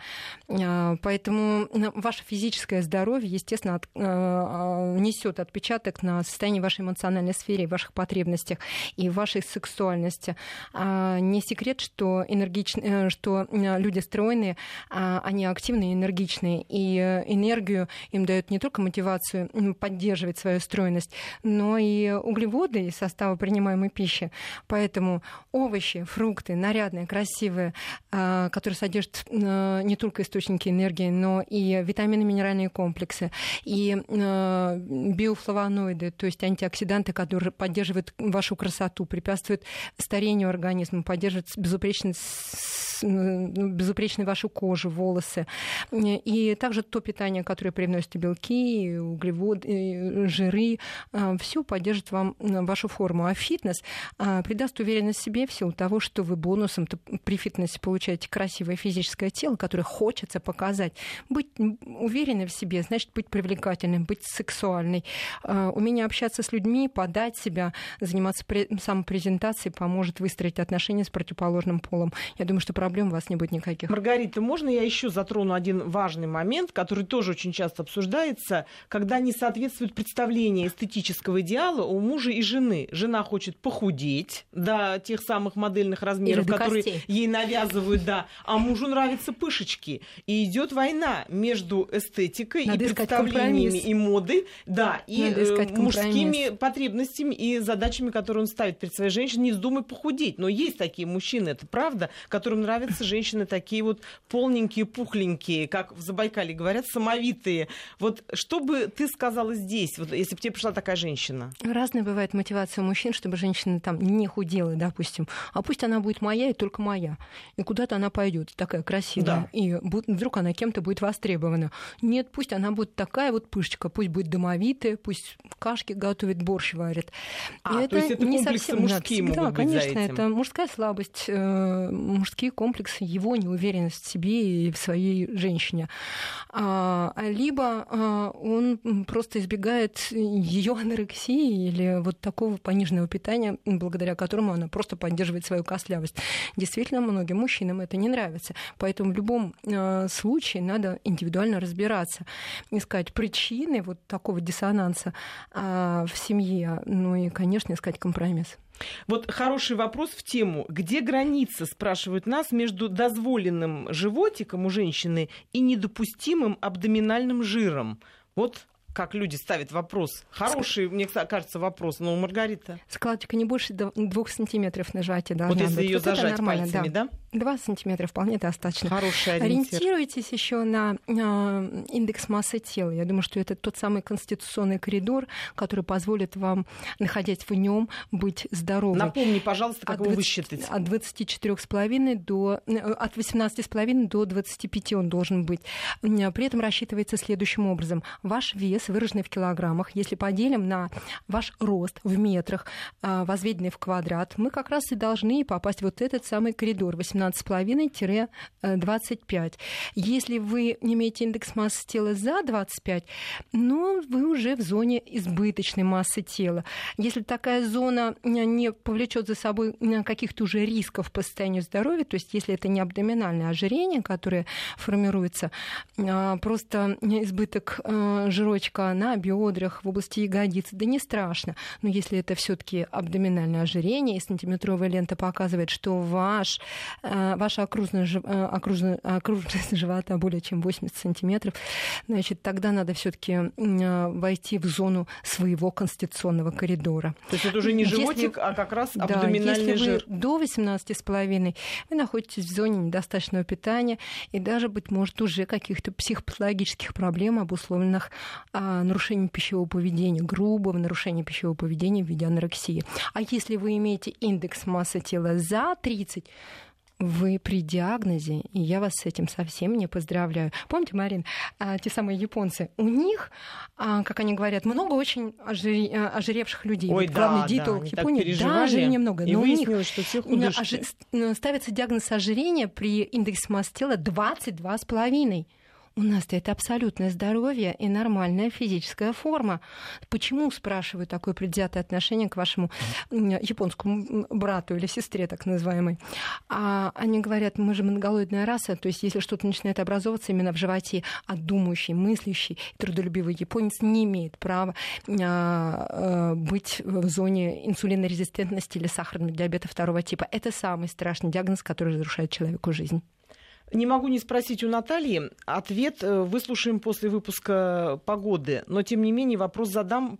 А, поэтому ваше физическое здоровье, естественно, от, несет отпечаток на состоянии вашей эмоциональной сферы, ваших потребностях и вашей сексуальности. Не секрет, что, энергичные, э, что люди стройные, они активные, энергичные, и э, энергию им дают не только мотивацию поддерживать свою стройность, но и углеводы из состава принимаемой пищи. Поэтому овощи, фрукты, нарядные, красивые, а, которые содержат а, не только источники энергии, но и витамины, минеральные комплексы, и а, биофлавоноиды, то есть антиоксиданты, которые поддерживают вашу красоту, препятствуют старению организма, поддерживают безупречность безупречной вашу кожу, волосы. И также то питание, которое привносит белки, углеводы, жиры, а, все поддержит вам вашу форму. А фитнес а, придаст уверенность себе в силу того, что вы бонусом при фитнесе получаете красивое физическое тело, которое хочется показать. Быть уверенной в себе, значит быть привлекательным, быть сексуальной. А, Умение общаться с людьми, подать себя, заниматься самопрезентацией поможет выстроить отношения с противоположным полом. Я думаю, что проблем у вас не будет никаких. Маргарита, можно я еще затрону один важный момент, который тоже очень часто обсуждается, когда не соответствует представление эстетического идеала у мужа и жены. Жена хочет похудеть до тех самых модельных размеров, которые костей. ей навязывают, да, а мужу нравятся пышечки. И идет война между эстетикой Надо и представлениями и модой, да, и э, мужскими потребностями и задачами, которые он ставит перед своей женщиной. Не вздумай похудеть. Но есть такие мужчины, это правда, которым нравятся женщины такие вот полненькие, пухленькие, как в Забайкале говорят, самовитые. Вот что бы ты сказала здесь, вот, если бы тебе пришла такая женщина? Разная бывает мотивация у мужчин, чтобы женщина там не худела, допустим. А пусть она будет моя и только моя. И куда-то она пойдет такая красивая. Да. И вдруг она кем-то будет востребована. Нет, пусть она будет такая вот пышечка, пусть будет домовитая, пусть кашки готовит, борщ варит. А, и то это есть это не совсем мужские да, могут конечно, быть этим. это мужская слабость, э, мужские комплексы, его неуверенность в себе и в своей женщине. А, либо а, он просто избегает ее анорексии или вот такого пониженного питания, благодаря которому она просто поддерживает свою костлявость. Действительно, многим мужчинам это не нравится. Поэтому в любом а, случае надо индивидуально разбираться, искать причины вот такого диссонанса в семье, ну и, конечно, искать компромисс. Вот хороший вопрос в тему. Где граница, спрашивают нас, между дозволенным животиком у женщины и недопустимым абдоминальным жиром? Вот как люди ставят вопрос. Хороший, мне кажется, вопрос, но у Маргарита. Складочка не больше двух сантиметров нажатия должна Вот если быть. ее вот зажать пальцами, да? да? 2 сантиметра вполне достаточно. Хороший ориентир. Ориентируйтесь еще на э, индекс массы тела. Я думаю, что это тот самый конституционный коридор, который позволит вам, находясь в нем, быть здоровым. Напомни, пожалуйста, как от вы считаете? От 24,5 до... Э, от 18,5 до 25 он должен быть. При этом рассчитывается следующим образом. Ваш вес, выраженный в килограммах, если поделим на ваш рост в метрах, э, возведенный в квадрат, мы как раз и должны попасть в вот этот самый коридор 18 18,5-25. Если вы имеете индекс массы тела за 25, ну, вы уже в зоне избыточной массы тела. Если такая зона не повлечет за собой каких-то уже рисков по состоянию здоровья, то есть если это не абдоминальное ожирение, которое формируется, а, просто избыток жирочка на бедрах, в области ягодиц, да не страшно. Но если это все-таки абдоминальное ожирение, и сантиметровая лента показывает, что ваш, ваша окружность, окружность, окружность живота более чем 80 сантиметров, значит, тогда надо все-таки войти в зону своего конституционного коридора. То есть это уже не животик, если, а как раз абдоминальный да, если жир. Вы до 18,5 вы находитесь в зоне недостаточного питания и даже, быть может, уже каких-то психопатологических проблем, обусловленных а, нарушением пищевого поведения, грубого нарушения пищевого поведения в виде анорексии. А если вы имеете индекс массы тела за 30, вы при диагнозе, и я вас с этим совсем не поздравляю. Помните, Марин, а, те самые японцы, у них, а, как они говорят, много очень а, ожиревших людей. Ой, вот да, главный диетолог да, Японии, да, ожирения много. И но у них что все худышки. ставится диагноз ожирения при индексе массы тела 22,5. У нас-то это абсолютное здоровье и нормальная физическая форма. Почему, спрашиваю, такое предвзятое отношение к вашему японскому брату или сестре, так называемой? А они говорят, мы же монголоидная раса, то есть если что-то начинает образовываться именно в животе, а думающий, мыслящий, трудолюбивый японец не имеет права а, а, быть в зоне инсулинорезистентности или сахарного диабета второго типа. Это самый страшный диагноз, который разрушает человеку жизнь. Не могу не спросить у Натальи. Ответ э, выслушаем после выпуска погоды. Но, тем не менее, вопрос задам,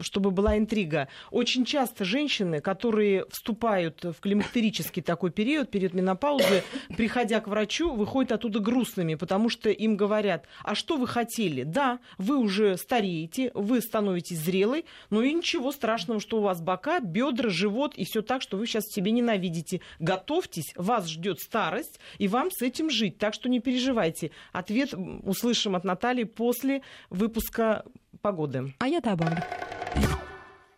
чтобы была интрига. Очень часто женщины, которые вступают в климактерический такой период, период менопаузы, приходя к врачу, выходят оттуда грустными, потому что им говорят, а что вы хотели? Да, вы уже стареете, вы становитесь зрелой, но и ничего страшного, что у вас бока, бедра, живот и все так, что вы сейчас себе ненавидите. Готовьтесь, вас ждет старость, и вам с этим этим жить, так что не переживайте. Ответ услышим от Натальи после выпуска погоды. А я добавлю.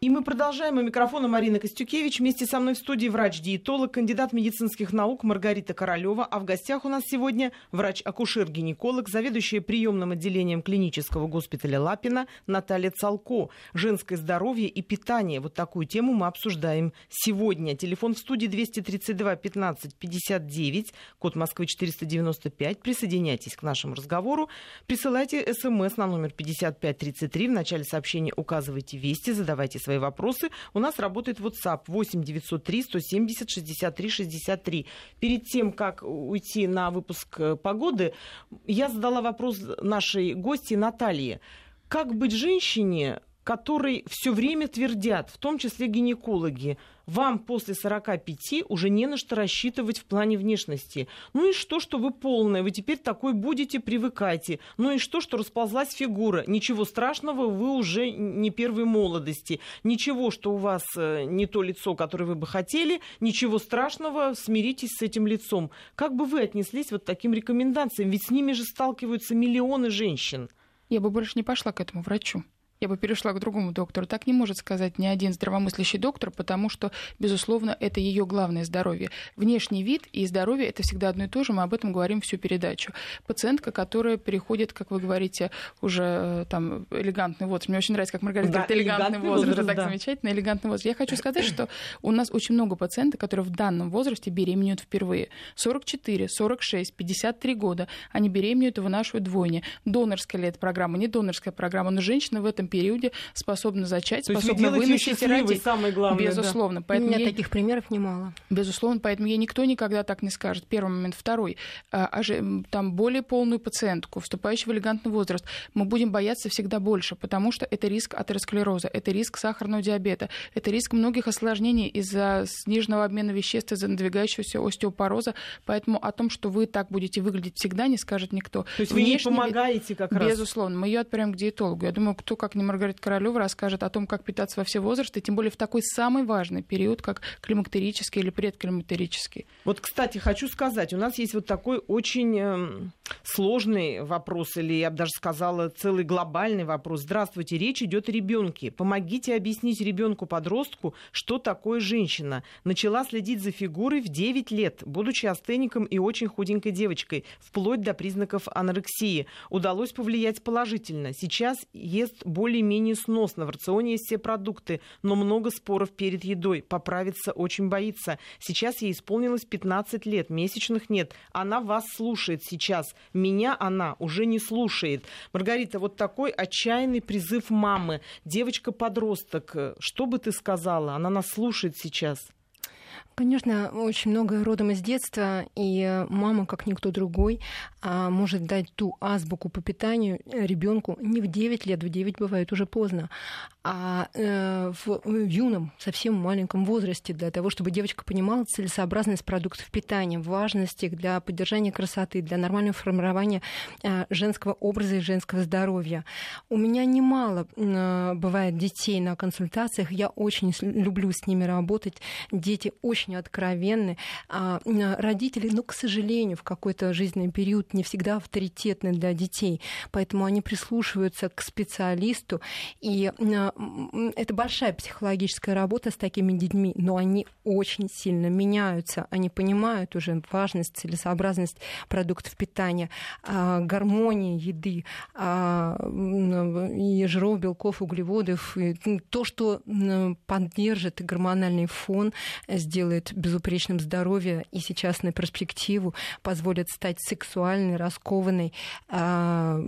И мы продолжаем. У микрофона Марина Костюкевич. Вместе со мной в студии врач-диетолог, кандидат медицинских наук Маргарита Королева. А в гостях у нас сегодня врач-акушер-гинеколог, заведующая приемным отделением клинического госпиталя Лапина Наталья Цалко. Женское здоровье и питание. Вот такую тему мы обсуждаем сегодня. Телефон в студии 232 15 59, код Москвы 495. Присоединяйтесь к нашему разговору. Присылайте смс на номер 5533. В начале сообщения указывайте вести, задавайте свои вопросы. У нас работает WhatsApp 8 903 170 63 63. Перед тем, как уйти на выпуск э, погоды, я задала вопрос нашей гости Наталье. Как быть женщине, которой все время твердят, в том числе гинекологи, вам после 45 уже не на что рассчитывать в плане внешности. Ну и что, что вы полная, вы теперь такой будете, привыкайте. Ну и что, что расползлась фигура. Ничего страшного, вы уже не первой молодости. Ничего, что у вас э, не то лицо, которое вы бы хотели. Ничего страшного, смиритесь с этим лицом. Как бы вы отнеслись вот таким рекомендациям? Ведь с ними же сталкиваются миллионы женщин. Я бы больше не пошла к этому врачу я бы перешла к другому доктору. Так не может сказать ни один здравомыслящий доктор, потому что, безусловно, это ее главное здоровье. Внешний вид и здоровье это всегда одно и то же. Мы об этом говорим всю передачу. Пациентка, которая переходит, как вы говорите, уже э, там элегантный возраст. Мне очень нравится, как Маргарита да, говорит, элегантный, элегантный возраст. возраст. Это так да. замечательно, элегантный возраст. Я хочу сказать, что у нас очень много пациентов, которые в данном возрасте беременеют впервые. 44, 46, 53 года. Они беременеют и вынашивают двойни. Донорская ли это программа, не донорская программа, но женщина в этом периоде способна зачать, То способна выносить и родить. Самое главное, Безусловно. Да. Поэтому У меня ей... таких примеров немало. Безусловно, поэтому ей никто никогда так не скажет. Первый момент. Второй. А, там более полную пациентку, вступающую в элегантный возраст, мы будем бояться всегда больше, потому что это риск атеросклероза, это риск сахарного диабета, это риск многих осложнений из-за сниженного обмена веществ, из-за надвигающегося остеопороза. Поэтому о том, что вы так будете выглядеть всегда, не скажет никто. То есть Внешний вы не помогаете как раз? Безусловно. Мы ее отправим к диетологу. Я думаю, кто как не Маргарита Королева расскажет о том, как питаться во все возрасты, тем более в такой самый важный период, как климактерический или предклимактерический. Вот, кстати, хочу сказать, у нас есть вот такой очень э, сложный вопрос, или я бы даже сказала, целый глобальный вопрос. Здравствуйте, речь идет о ребенке. Помогите объяснить ребенку-подростку, что такое женщина. Начала следить за фигурой в 9 лет, будучи астеником и очень худенькой девочкой, вплоть до признаков анорексии. Удалось повлиять положительно. Сейчас ест более-менее сносно. В рационе есть все продукты, но много споров перед едой. Поправиться очень боится. Сейчас ей исполнилось 15 лет, месячных нет. Она вас слушает сейчас. Меня она уже не слушает. Маргарита, вот такой отчаянный призыв мамы. Девочка-подросток, что бы ты сказала? Она нас слушает сейчас. Конечно, очень многое родом из детства, и мама, как никто другой, а, может дать ту азбуку по питанию ребенку. Не в 9 лет, в 9 бывает уже поздно, а э, в юном, совсем маленьком возрасте, для того, чтобы девочка понимала целесообразность продуктов питания, важность их для поддержания красоты, для нормального формирования э, женского образа и женского здоровья. У меня немало э, бывает детей на консультациях, я очень люблю с ними работать. Дети очень откровенны. А родители, ну, к сожалению, в какой-то жизненный период не всегда авторитетны для детей, поэтому они прислушиваются к специалисту, и это большая психологическая работа с такими детьми, но они очень сильно меняются, они понимают уже важность, целесообразность продуктов питания, а, гармонии еды, а, и жиров, белков, углеводов, и то, что поддержит гормональный фон, сделает делает безупречным здоровье и сейчас на перспективу, позволят стать сексуальной, раскованной, а,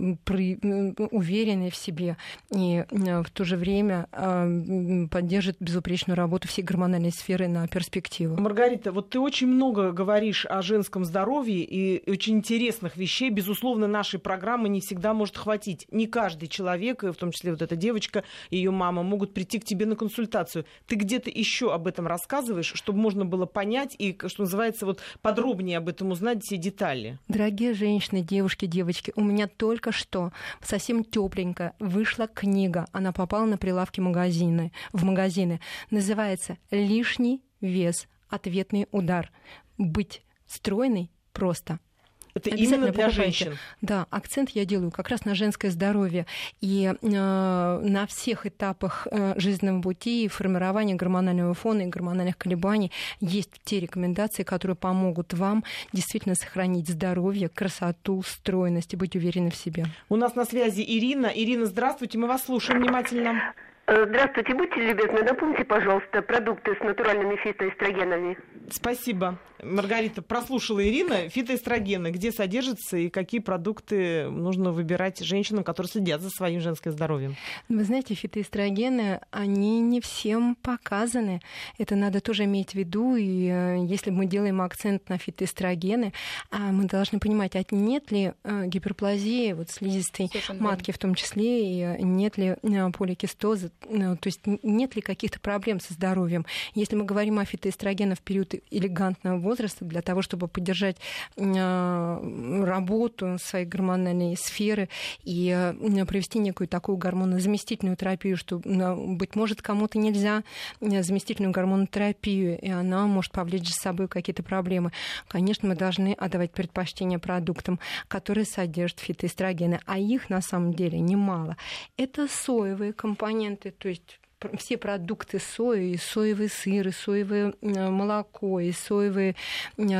уверенной в себе. И а, в то же время а, поддержит безупречную работу всей гормональной сферы на перспективу. Маргарита, вот ты очень много говоришь о женском здоровье и очень интересных вещей. Безусловно, нашей программы не всегда может хватить. Не каждый человек, в том числе вот эта девочка ее мама, могут прийти к тебе на консультацию. Ты где-то еще об этом рассказываешь, чтобы можно можно было понять и, что называется, вот подробнее об этом узнать все детали? Дорогие женщины, девушки, девочки, у меня только что совсем тепленько вышла книга. Она попала на прилавки магазины, в магазины. Называется «Лишний вес. Ответный удар». Быть стройной просто – это именно для женщин. Да, акцент я делаю как раз на женское здоровье. И э, на всех этапах э, жизненного пути и формирования гормонального фона и гормональных колебаний есть те рекомендации, которые помогут вам действительно сохранить здоровье, красоту, стройность и быть уверенной в себе. У нас на связи Ирина. Ирина, здравствуйте, мы вас слушаем внимательно. Э, здравствуйте, будьте любезны, напомните, пожалуйста, продукты с натуральными фитоэстрогенами. Спасибо. Маргарита, прослушала Ирина. Фитоэстрогены, где содержатся и какие продукты нужно выбирать женщинам, которые следят за своим женским здоровьем? Вы знаете, фитоэстрогены, они не всем показаны. Это надо тоже иметь в виду. И э, если мы делаем акцент на фитоэстрогены, а, мы должны понимать, а нет ли э, гиперплазии, вот слизистой Совершенно матки в том числе, и нет ли поликистоза, то есть нет ли каких-то проблем со здоровьем. Если мы говорим о фитоэстрогенах в период элегантного возраста, для того, чтобы поддержать а, работу своей гормональной сферы и а, провести некую такую гормонозаместительную терапию, что, быть может, кому-то нельзя заместительную гормонотерапию, и она может повлечь за собой какие-то проблемы. Конечно, мы должны отдавать предпочтение продуктам, которые содержат фитоэстрогены, а их на самом деле немало. Это соевые компоненты, то есть все продукты сои, и соевый сыр, и соевое молоко, и соевый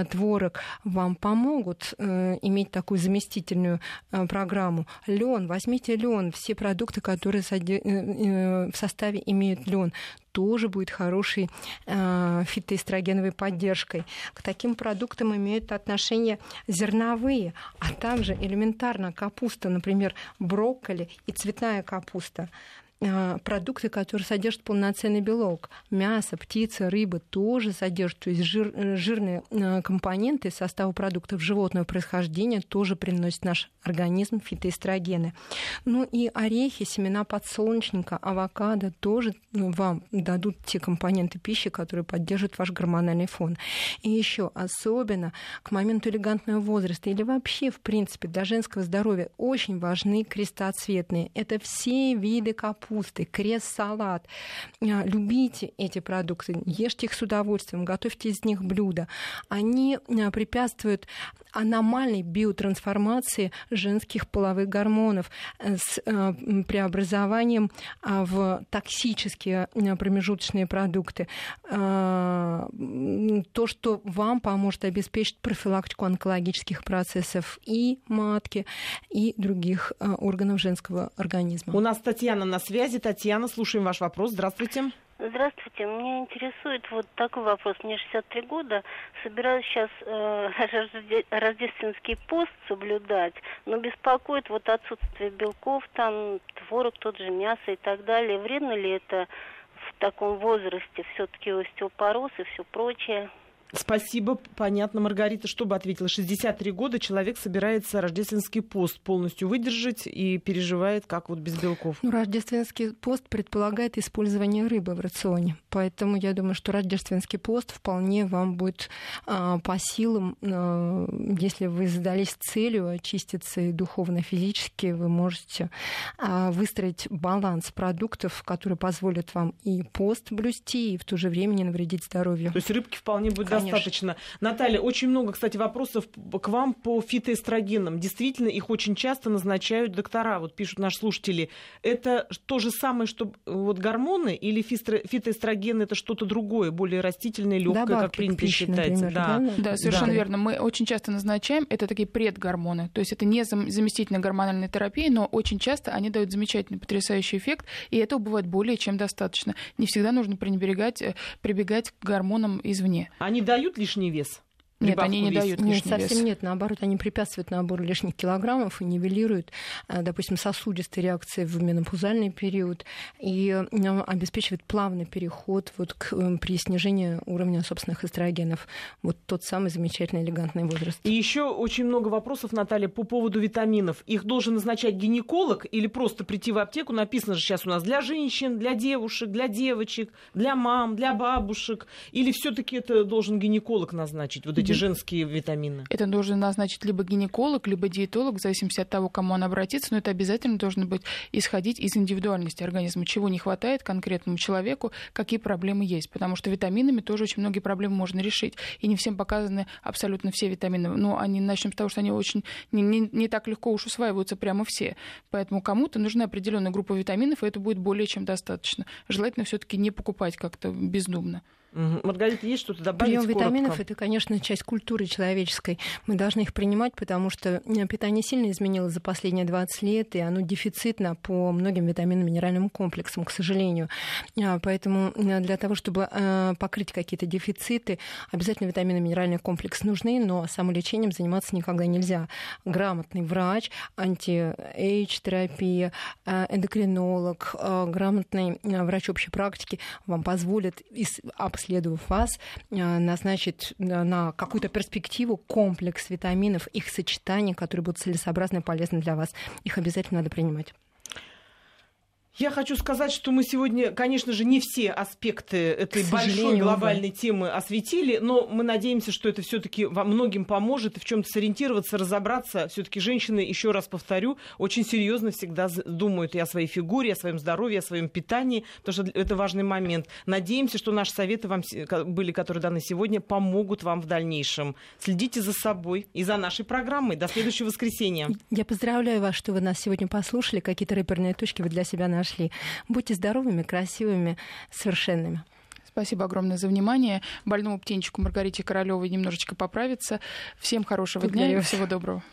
творог вам помогут э, иметь такую заместительную э, программу. Лен, возьмите лен, все продукты, которые э, в составе имеют лен, тоже будет хорошей э, фитоэстрогеновой поддержкой. К таким продуктам имеют отношение зерновые, а также элементарно капуста, например, брокколи и цветная капуста продукты, которые содержат полноценный белок. Мясо, птица, рыба тоже содержат, то есть жир, э, жирные а, компоненты состава продуктов животного происхождения тоже приносят наш организм фитоэстрогены. Ну и орехи, семена подсолнечника, авокадо тоже ну, вам дадут те компоненты пищи, которые поддержат ваш гормональный фон. И еще особенно к моменту элегантного возраста или вообще, в принципе, для женского здоровья очень важны крестоцветные. Это все виды капусты, крест-салат. А, любите эти продукты, ешьте их с удовольствием, готовьте из них блюда. Они а, препятствуют аномальной биотрансформации женских половых гормонов э, с э, преобразованием в токсические э, промежуточные продукты. То, что вам поможет обеспечить профилактику онкологических процессов и матки, и других органов женского организма. У нас Татьяна на связи. Татьяна, слушаем ваш вопрос. Здравствуйте. Здравствуйте. Меня интересует вот такой вопрос. Мне 63 года. Собираюсь сейчас э, рождественский пост соблюдать, но беспокоит вот отсутствие белков, там творог, тот же мясо и так далее. Вредно ли это в таком возрасте? Все-таки остеопороз и все прочее. Спасибо, понятно, Маргарита. Что бы ответила? 63 года человек собирается рождественский пост полностью выдержать и переживает, как вот без белков. Ну, рождественский пост предполагает использование рыбы в рационе. Поэтому я думаю, что рождественский пост вполне вам будет а, по силам, а, если вы задались целью очиститься и духовно, и физически, вы можете а, выстроить баланс продуктов, который позволит вам и пост блюсти, и в то же время не навредить здоровью. То есть рыбки вполне будет достаточно. Наталья, очень много, кстати, вопросов к вам по фитоэстрогенам. Действительно, их очень часто назначают доктора. Вот пишут наши слушатели. Это то же самое, что вот гормоны или фитоэстрогены это что-то другое, более растительное, легкое, как принято считать. да. Да, да, совершенно да. верно. Мы очень часто назначаем, это такие предгормоны. То есть это не заместительная гормональная терапия, но очень часто они дают замечательный, потрясающий эффект, и этого бывает более чем достаточно. Не всегда нужно пренебрегать, э, прибегать к гормонам извне. Они дают лишний вес? Нет, они не вес. дают Нет, совсем вес. нет. Наоборот, они препятствуют набору лишних килограммов и нивелируют, э, допустим, сосудистые реакции в менопаузальный период и э, обеспечивают плавный переход вот к, э, при снижении уровня собственных эстрогенов. Вот тот самый замечательный элегантный возраст. И еще очень много вопросов, Наталья, по поводу витаминов. Их должен назначать гинеколог или просто прийти в аптеку? Написано же сейчас у нас для женщин, для девушек, для девочек, для мам, для бабушек. Или все-таки это должен гинеколог назначить? Вот эти эти женские витамины? Это должен назначить либо гинеколог, либо диетолог, в зависимости от того, к кому он обратится, но это обязательно должно быть исходить из индивидуальности организма, чего не хватает конкретному человеку, какие проблемы есть. Потому что витаминами тоже очень многие проблемы можно решить. И не всем показаны абсолютно все витамины. Но они начнем с того, что они очень не, не, не так легко уж усваиваются прямо все. Поэтому кому-то нужна определенная группа витаминов, и это будет более чем достаточно. Желательно все-таки не покупать как-то бездумно. Маргарита, есть что-то добавить? Прием витаминов это, конечно, часть культуры человеческой. Мы должны их принимать, потому что э, питание сильно изменилось за последние 20 лет, и оно дефицитно по многим витаминно-минеральным комплексам, к сожалению. А, поэтому э, для того, чтобы э, покрыть какие-то дефициты, обязательно витаминно-минеральный комплекс нужны, но самолечением заниматься никогда нельзя. Грамотный врач, анти-эйдж-терапия, эндокринолог, грамотный врач общей практики вам позволит обследовав вас, э, назначит э, на какую-то перспективу комплекс витаминов, их сочетаний, которые будут целесообразны и полезны для вас. Их обязательно надо принимать. Я хочу сказать, что мы сегодня, конечно же, не все аспекты этой большой глобальной да. темы осветили, но мы надеемся, что это все-таки во многим поможет и в чем-то сориентироваться, разобраться. Все-таки женщины, еще раз повторю, очень серьезно всегда думают и о своей фигуре, о своем здоровье, о своем питании, потому что это важный момент. Надеемся, что наши советы вам были, которые даны сегодня, помогут вам в дальнейшем. Следите за собой и за нашей программой. До следующего воскресенья. Я поздравляю вас, что вы нас сегодня послушали. Какие-то рэперные точки вы для себя нашли нашли. Будьте здоровыми, красивыми, совершенными. Спасибо огромное за внимание. Больному птенчику Маргарите Королевой немножечко поправиться. Всем хорошего Благодарю. дня и всего доброго.